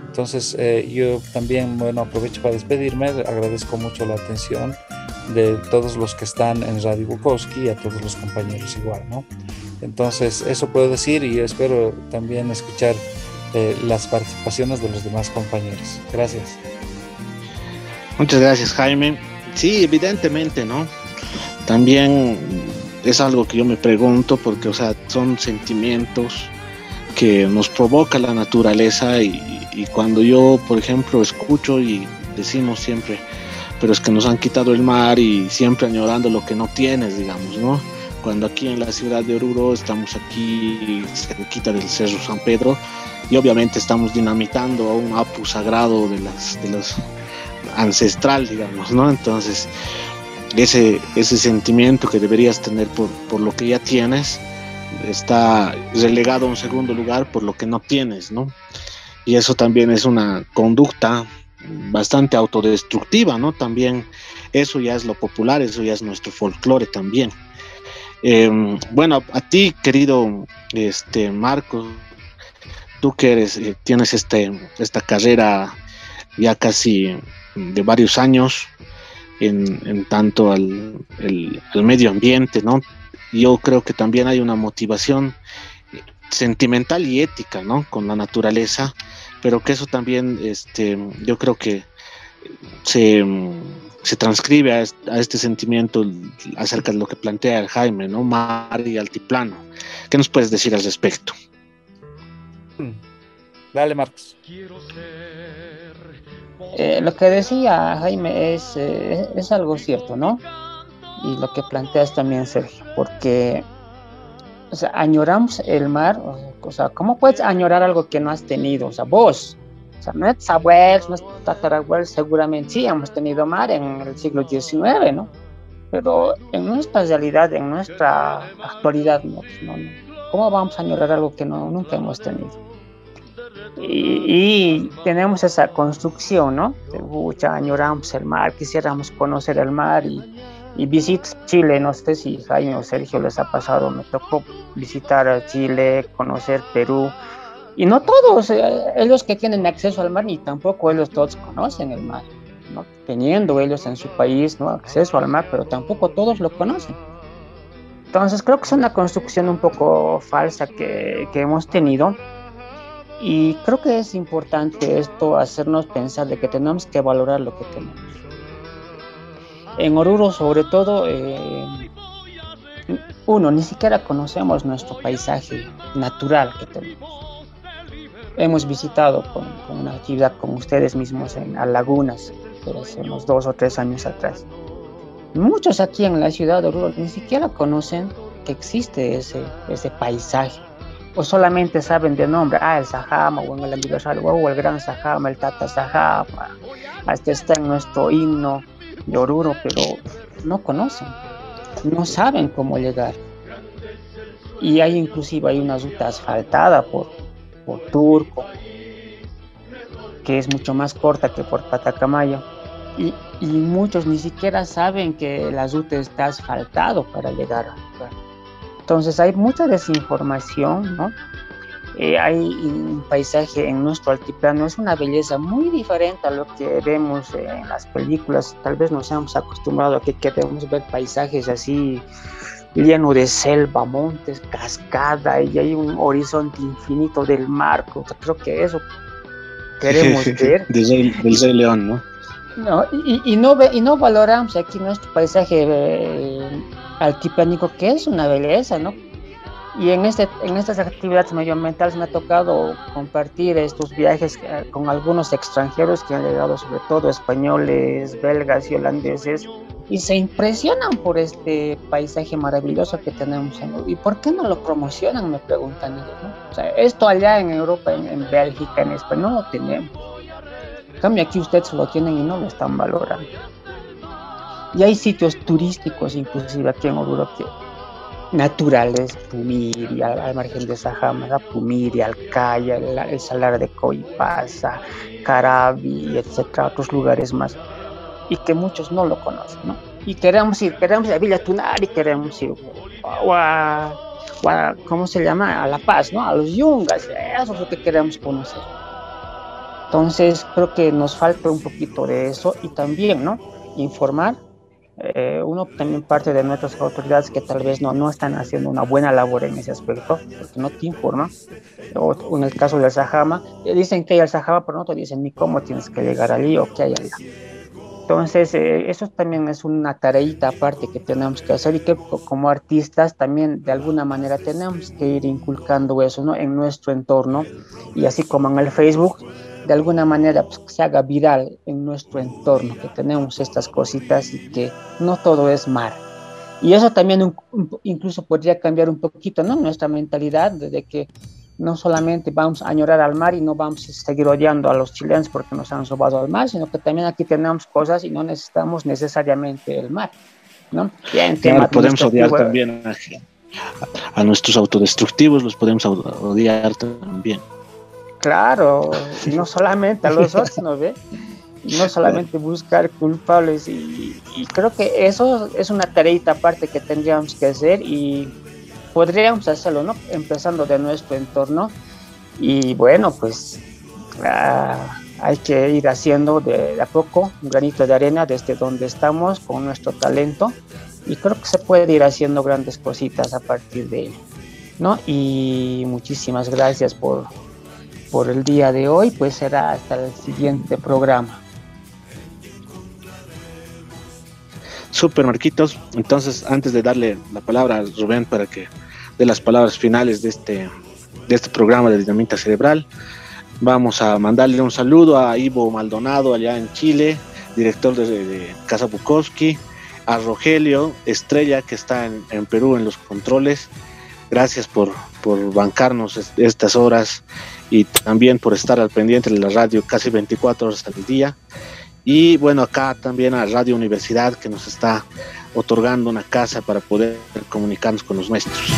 S3: Entonces eh, yo también, bueno, aprovecho para despedirme, agradezco mucho la atención de todos los que están en Radio Bukowski y a todos los compañeros igual, ¿no? Entonces, eso puedo decir y espero también escuchar eh, las participaciones de los demás compañeros. Gracias.
S2: Muchas gracias, Jaime. Sí, evidentemente, ¿no? También es algo que yo me pregunto porque, o sea, son sentimientos que nos provoca la naturaleza y, cuando yo, por ejemplo, escucho y decimos siempre, pero es que nos han quitado el mar y siempre añorando lo que no tienes, digamos, ¿no? Cuando aquí en la ciudad de Oruro estamos aquí cerquita del Cerro San Pedro y obviamente estamos dinamitando a un apu sagrado de las de los ancestral, digamos, ¿no? Entonces, ese, ese sentimiento que deberías tener por, por lo que ya tienes está relegado a un segundo lugar por lo que no tienes, ¿no? Y eso también es una conducta bastante autodestructiva, ¿no? También eso ya es lo popular, eso ya es nuestro folclore también. Eh, bueno, a ti, querido este, Marcos, tú que eres, eh, tienes este, esta carrera ya casi de varios años en, en tanto al, el, al, medio ambiente, ¿no? Yo creo que también hay una motivación sentimental y ética, ¿no? Con la naturaleza pero que eso también este, yo creo que se, se transcribe a este, sentimiento acerca de lo que plantea Jaime, ¿no? Mar y altiplano. ¿Qué nos puedes decir al respecto?
S3: Hmm. Dale, Marcos.
S4: Eh, lo que decía Jaime es, eh, es algo cierto, ¿no? Y lo que planteas también, Sergio, porque o sea, añoramos el mar, o sea, ¿cómo puedes añorar algo que no has tenido? O sea, vos, o sea, nuestros abuelos, nuestros tatarabuelos seguramente sí hemos tenido mar en el siglo XIX, ¿no? Pero en nuestra realidad, en nuestra actualidad, no. ¿cómo vamos a añorar algo que no, nunca hemos tenido? Y, y, tenemos esa construcción, ¿no? De, añoramos el mar, quisiéramos conocer el mar y, y visitas Chile, no sé si Jaime o Sergio les ha pasado, me tocó visitar a Chile, conocer Perú, y no todos, eh, ellos que tienen acceso al mar, ni tampoco ellos todos conocen el mar, ¿no? teniendo ellos en su país ¿no? acceso al mar, pero tampoco todos lo conocen. Entonces creo que es una construcción un poco falsa que, que hemos tenido y creo que es importante esto hacernos pensar de que tenemos que valorar lo que tenemos en Oruro sobre todo, eh, uno, ni siquiera conocemos nuestro paisaje natural que tenemos. Hemos visitado con, una actividad con ustedes mismos en a lagunas, pero hace unos dos o tres años atrás. Muchos aquí en la ciudad de Oruro ni siquiera conocen que existe ese, ese paisaje o solamente saben de nombre, ah, el Sajama, o el aniversario, o el Gran Sajama, el Tata Sajama, hasta está en nuestro himno de Oruro, pero no conocen, no saben cómo llegar. Y hay inclusive hay una ruta asfaltada por, por Turco, que es mucho más corta que por Patacamayo. Y, y muchos ni siquiera saben que la ruta está asfaltado para llegar a Entonces hay mucha desinformación, ¿no? Eh, hay un paisaje en nuestro altiplano, es una belleza muy diferente a lo que vemos en las películas. Tal vez nos hemos acostumbrado a que queremos ver paisajes así lleno de selva, montes, cascada y hay un horizonte infinito del mar. Creo que eso queremos ver.
S2: del, Rey León, ¿no?
S4: No, y, no y no valoramos aquí nuestro paisaje eh, altiplánico, que es una belleza, ¿no? Y en, este, en estas actividades medioambientales me ha tocado compartir estos viajes eh, con algunos extranjeros que han llegado, sobre todo españoles, belgas y holandeses, y se impresionan por este paisaje maravilloso que tenemos. ¿Y por qué no lo promocionan? Me preguntan ellos. O sea, esto allá en Europa, en, Bélgica, en España, no lo tenemos. En cambio, aquí ustedes lo tienen y no lo están valorando. Y hay sitios turísticos, inclusive aquí en Oruro, naturales, Pumiri, al, margen de Sajama, Pumiri, Alcaya, el, el, Salar de Coipasa, Carabi, etcétera, otros lugares más y que muchos no lo conocen, ¿no? Y queremos ir, queremos ir a Villa Tunari, queremos ir a, ¿cómo se llama? A La Paz, ¿no? A los Yungas, eso es lo que queremos conocer. Entonces, creo que nos falta un poquito de eso y también, ¿no? Informar. Eh, uno también parte de nuestras autoridades que tal vez no, no están haciendo una buena labor en ese aspecto, porque no te informan. O en el caso del Sahama, dicen que hay el Sahama, pero no te dicen ni cómo tienes que llegar allí o qué hay allá. Entonces, eh, eso también es una tareita aparte que tenemos que hacer y que como artistas también de alguna manera tenemos que ir inculcando eso ¿no? en nuestro entorno y así como en el Facebook, de alguna manera pues, que se haga viral en nuestro entorno, que tenemos estas cositas y que no todo es mar. Y eso también incluso podría cambiar un poquito ¿no? nuestra mentalidad de que no solamente vamos a añorar al mar y no vamos a seguir odiando a los chilenos porque nos han robado al mar, sino que también aquí tenemos cosas y no necesitamos necesariamente el mar. ¿no?
S2: podemos odiar también a, nuestros autodestructivos, los podemos odiar también.
S4: Claro, *laughs* no solamente a los otros, ¿no ve? no solamente buscar culpables y, y, creo que eso es una tarea aparte que tendríamos que hacer y podríamos hacerlo, ¿no? Empezando de nuestro entorno y bueno, pues ah, hay que ir haciendo de, a poco un granito de arena desde donde estamos con nuestro talento y creo que se puede ir haciendo grandes cositas a partir de él, ¿no? Y muchísimas gracias por, por el día de hoy, pues será hasta el siguiente programa.
S2: Super Marquitos, entonces antes de darle la palabra a Rubén para que de las palabras finales de este, de este programa de Dinamita Cerebral. Vamos a mandarle un saludo a Ivo Maldonado allá en Chile, director de, Casa Bukowski, a Rogelio Estrella que está en, Perú en los controles. Gracias por, por bancarnos estas horas y también por estar al pendiente de la radio casi 24 horas al día. Y bueno, acá también a Radio Universidad que nos está otorgando una casa para poder comunicarnos con los nuestros.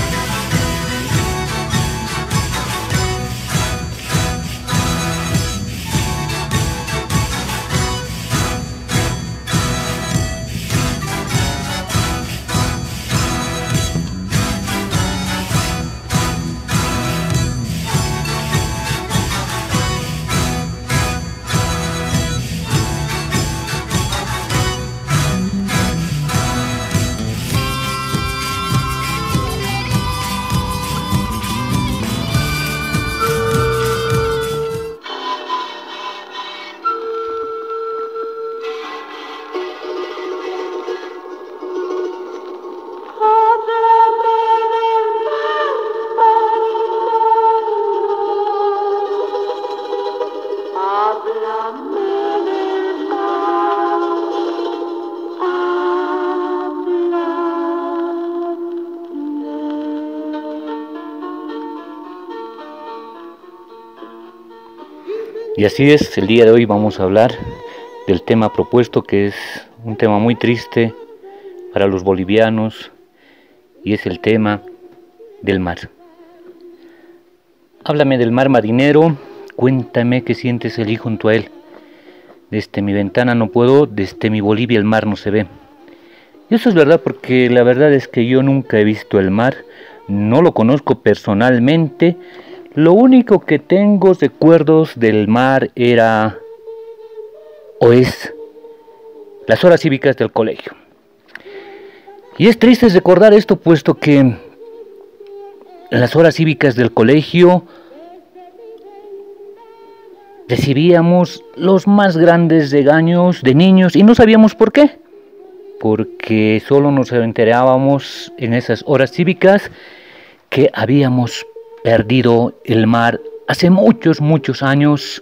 S8: Así es, el día de hoy vamos a hablar del tema propuesto que es un tema muy triste para los bolivianos y es el tema del mar. Háblame del mar marinero, cuéntame qué sientes allí junto a él. Desde mi ventana no puedo, desde mi Bolivia el mar no se ve. Y eso es verdad porque la verdad es que yo nunca he visto el mar, no lo conozco personalmente, lo único que tengo recuerdos del mar era o es las horas cívicas del colegio. Y es triste recordar esto puesto que en las horas cívicas del colegio recibíamos los más grandes regaños de niños y no sabíamos por qué. Porque solo nos enterábamos en esas horas cívicas que habíamos perdido el mar hace muchos, muchos años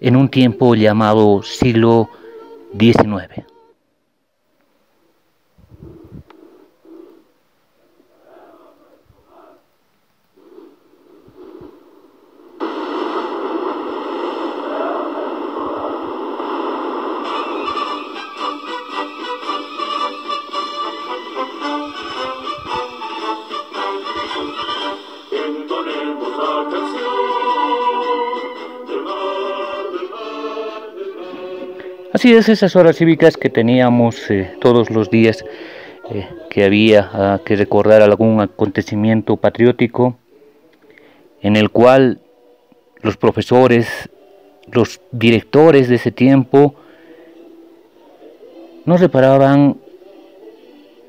S8: en un tiempo llamado siglo XIX. Así es, esas horas cívicas que teníamos eh, todos los días, eh, que había ah, que recordar algún acontecimiento patriótico, en el cual los profesores, los directores de ese tiempo, no reparaban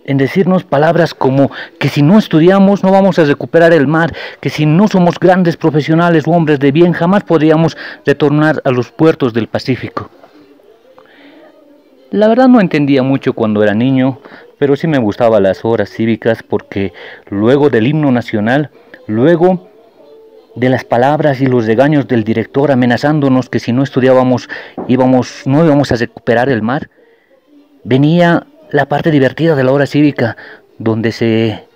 S8: en decirnos palabras como que si no estudiamos no vamos a recuperar el mar, que si no somos grandes profesionales o hombres de bien jamás podríamos retornar a los puertos del Pacífico. La verdad no entendía mucho cuando era niño, pero sí me gustaban las horas cívicas porque luego del himno nacional, luego de las palabras y los regaños del director amenazándonos que si no estudiábamos íbamos no íbamos a recuperar el mar, venía la parte divertida de la hora cívica donde se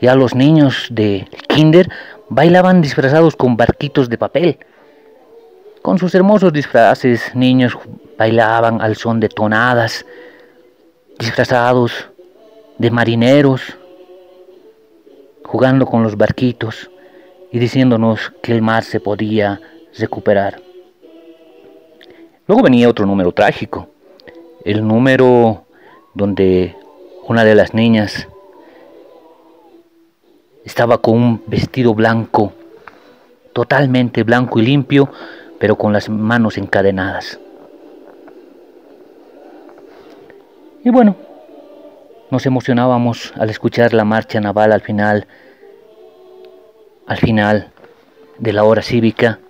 S8: ya los niños de kinder bailaban disfrazados con barquitos de papel. Con sus hermosos disfraces, niños bailaban al son de tonadas, disfrazados de marineros, jugando con los barquitos y diciéndonos que el mar se podía recuperar. Luego venía otro número trágico, el número donde una de las niñas estaba con un vestido blanco, totalmente blanco y limpio, pero con las manos encadenadas. Y bueno, nos emocionábamos al escuchar la marcha naval al final, al final de la hora cívica.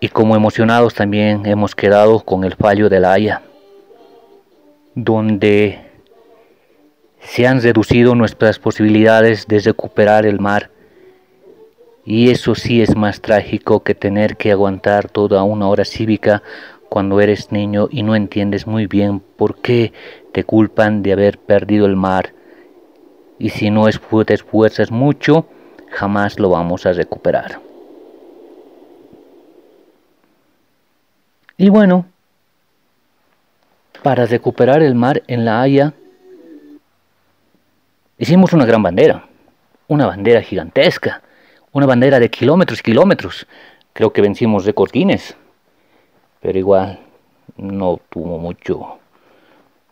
S8: Y como emocionados también hemos quedado con el fallo de la Haya, donde se han reducido nuestras posibilidades de recuperar el mar y eso sí es más trágico que tener que aguantar toda una hora cívica cuando eres niño y no entiendes muy bien por qué te culpan de haber perdido el mar. Y si no te esfuerzas mucho, jamás lo vamos a recuperar. Y bueno, para recuperar el mar en La Haya, hicimos una gran bandera, una bandera gigantesca una bandera de kilómetros kilómetros. Creo que vencimos de cortines, pero igual no tuvo mucho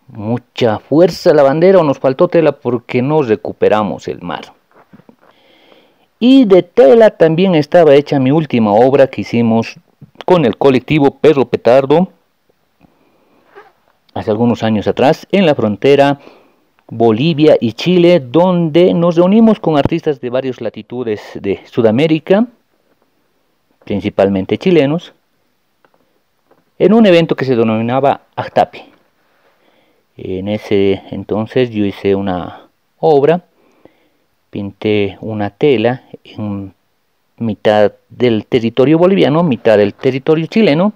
S8: mucha fuerza la bandera o nos faltó tela porque no recuperamos el mar. Y de tela también estaba hecha mi última obra que hicimos con el colectivo Perro Petardo hace algunos años atrás en la frontera Bolivia y Chile, donde nos reunimos con artistas de varias latitudes de Sudamérica, principalmente chilenos, en un evento que se denominaba Actapi. En ese entonces yo hice una obra, pinté una tela en mitad del territorio boliviano, mitad del territorio chileno,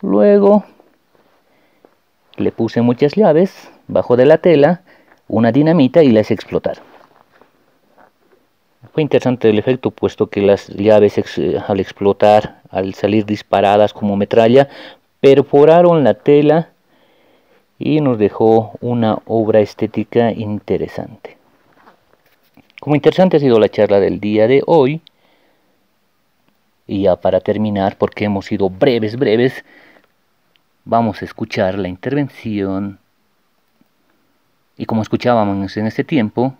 S8: luego le puse muchas llaves, bajo de la tela una dinamita y la hice explotar. Fue interesante el efecto, puesto que las llaves al explotar, al salir disparadas como metralla, perforaron la tela y nos dejó una obra estética interesante. Como interesante ha sido la charla del día de hoy, y ya para terminar, porque hemos sido breves, breves, vamos a escuchar la intervención y como escuchábamos en este tiempo,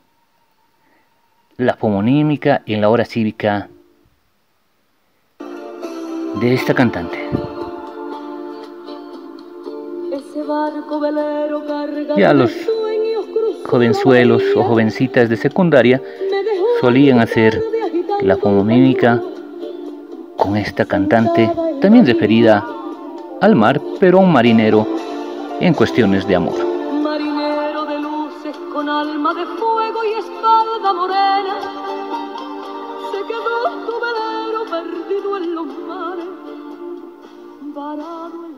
S8: la fomonímica en la hora cívica de esta cantante. Ya los jovenzuelos o jovencitas de secundaria solían hacer la fomomímica con esta cantante, también referida al mar, pero a un marinero en cuestiones de amor.
S6: De fuego y espalda morena, se quedó tu velero perdido en los mares, varado en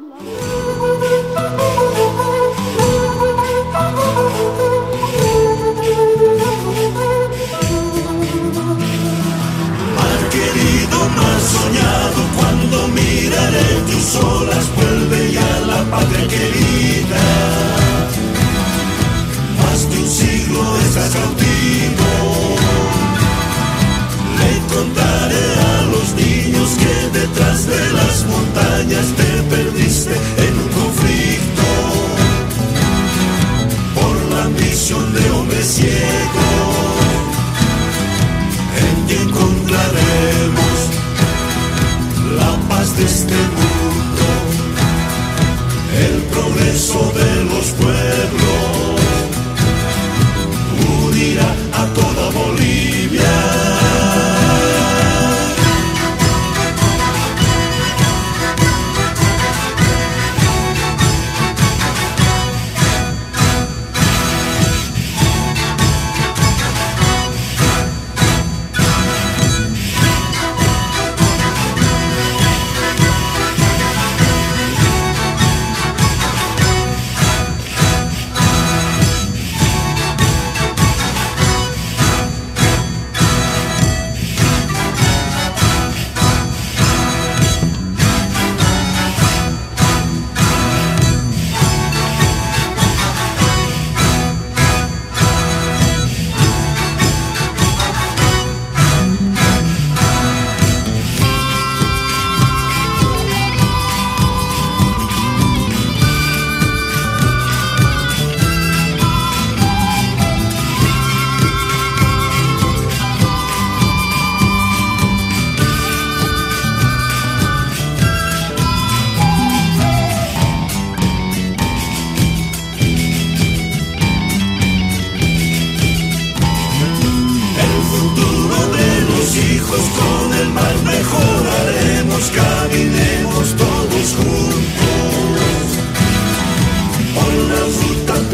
S7: querido, más soñado, cuando miraré tus olas, vuelve ya la patria querida. Más de un siglo estás cautivo. Le contaré a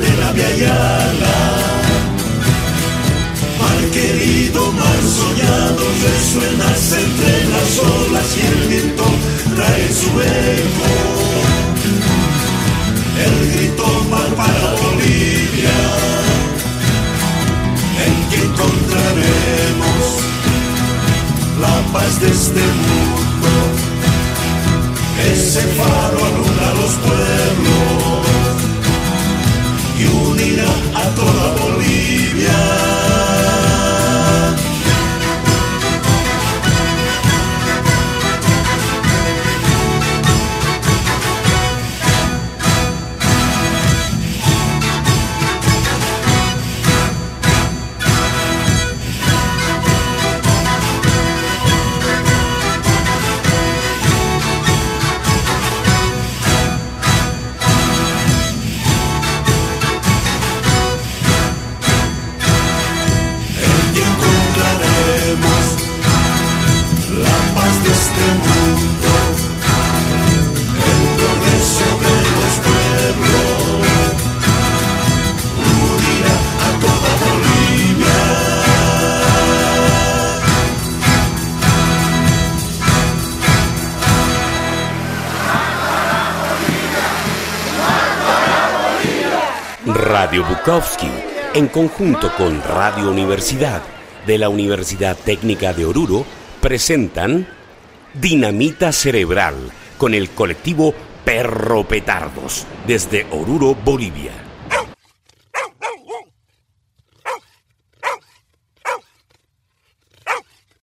S7: de la Via Yala. Mar querido, mar soñado, resuenas entre las olas y el viento trae su eco. El grito mar para Bolivia en que encontraremos la paz de este mundo. Ese faro alumbra los pueblos y unirá a toda Bolivia.
S1: En conjunto con Radio Universidad de la Universidad Técnica de Oruro, presentan Dinamita Cerebral con el colectivo Perro Petardos desde Oruro, Bolivia.